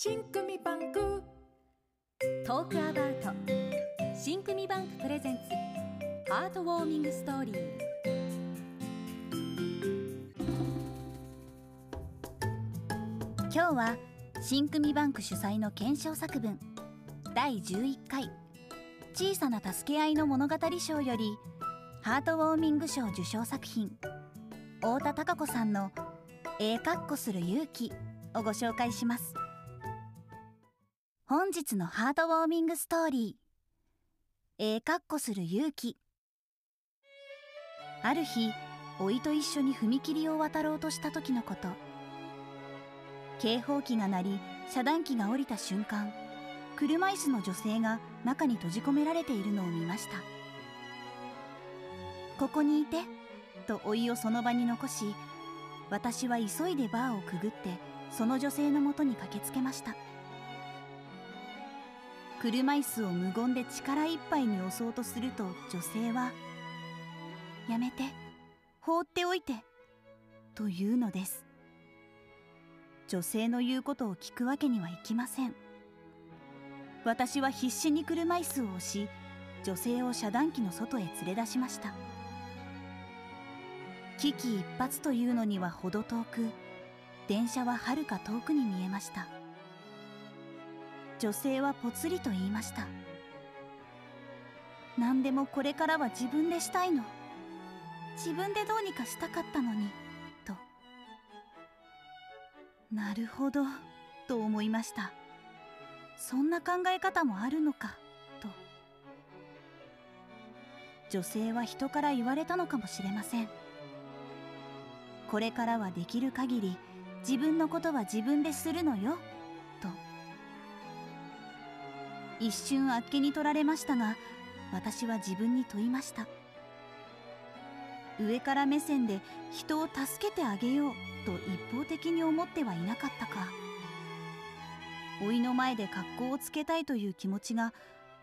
新組バンク。トークアバウト。新組バンクプレゼンツ。ハートウォーミングストーリー。今日は新組バンク主催の検証作文。第11回。小さな助け合いの物語賞よりハートウォーミング賞受賞作品。太田貴子さんの「ええかっこする勇気」をご紹介します。本日のハートウォーミングストーリー。ええかっこする勇気。ある日甥いと一緒に踏切を渡ろうとした時のこと。警報器が鳴り遮断機が下りた瞬間車椅子の女性が中に閉じ込められているのを見ました。ここにいてと老いをその場に残し私は急いでバーをくぐってその女性のもとに駆けつけました。車椅子を無言で力いっぱいに押そうとすると女性は「やめて放っておいて」と言うのです。女性の言うことを聞くわけにはいきません。私は必死に車椅子を押し女性を遮断機の外へ連れ出しました。危機一髪というのには程遠く電車ははるか遠くに見えました。女性はぽつりと言いました。何でもこれからは自分でしたいの。自分でどうにかしたかったのに。と。なるほど。と思いました。そんな考え方もあるのか。と。女性は人から言われたのかもしれません。これからはできる限り自分のことは自分でするのよ。一瞬あっけに取られましたが私は自分に問いました。上から目線で人を助けてあげようと一方的に思ってはいなかったか。老いの前で格好をつけたいという気持ちが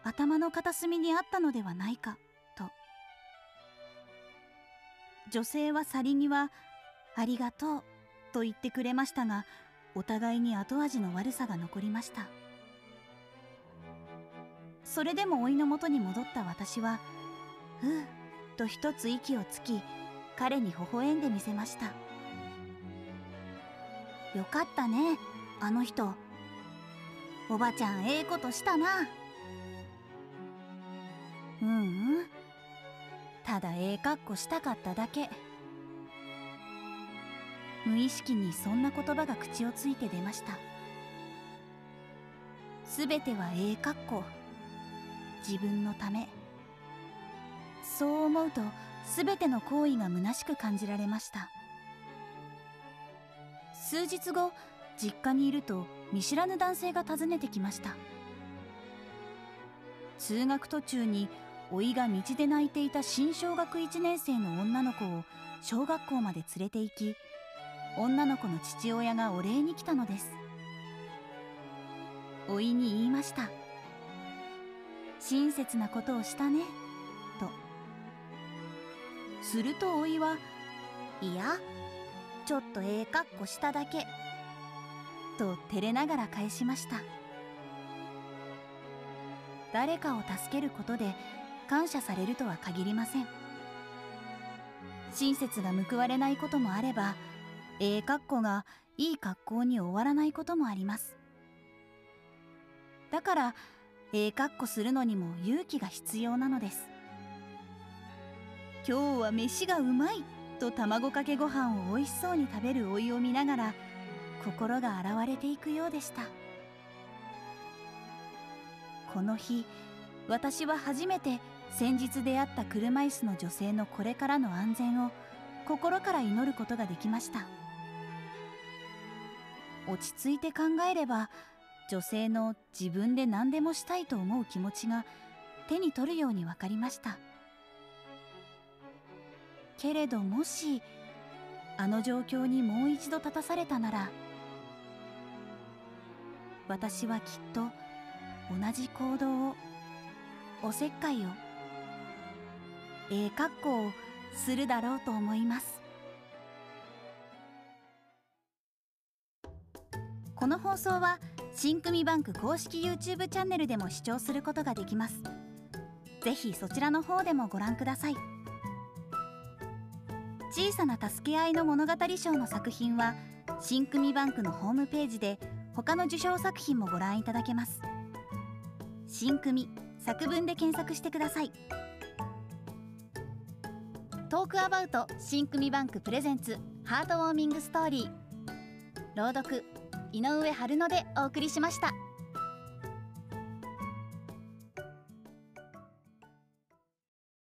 頭の片隅にあったのではないかと。女性は去り際「ありがとう」と言ってくれましたがお互いに後味の悪さが残りました。それでも老いのもとに戻った私は「ふう」と一つ息をつき彼に微笑んでみせました。よかったねあの人。おばちゃんええことしたな。うんうん。ただええかっこしたかっただけ。無意識にそんな言葉が口をついて出ました。すべてはええかっこ自分のため。そう思うと全ての行為が虚しく感じられました。数日後実家にいると見知らぬ男性が訪ねてきました。通学途中に甥いが道で泣いていた新小学1年生の女の子を小学校まで連れて行き女の子の父親がお礼に来たのです。甥いに言いました。親切なことをしたね。と。すると甥いはいやちょっとええかっこしただけ。と照れながら返しました。誰かを助けることで感謝されるとは限りません。親切が報われないこともあればええかっこがいい格好に終わらないこともあります。だからええかっこするのにも勇気が必要なのです。今日は飯がうまいと卵かけご飯を美味しそうに食べる老いを見ながら心が洗われていくようでした。この日私は初めて先日出会った車椅子の女性のこれからの安全を心から祈ることができました。落ち着いて考えれば女性の自分で何でもしたいと思う気持ちが手に取るように分かりました。けれどもしあの状況にもう一度立たされたなら私はきっと同じ行動をおせっかいをええ格好をするだろうと思います。この放送は新組バンク公式 YouTube チャンネルでも視聴することができます。ぜひそちらの方でもご覧ください。小さな助け合いの物語賞の作品は新組バンクのホームページで他の受賞作品もご覧いただけます。新組作文で検索してください。トークアバウト新組バンクプレゼンツハートウォーミングストーリー。朗読井上春乃でお送りしました。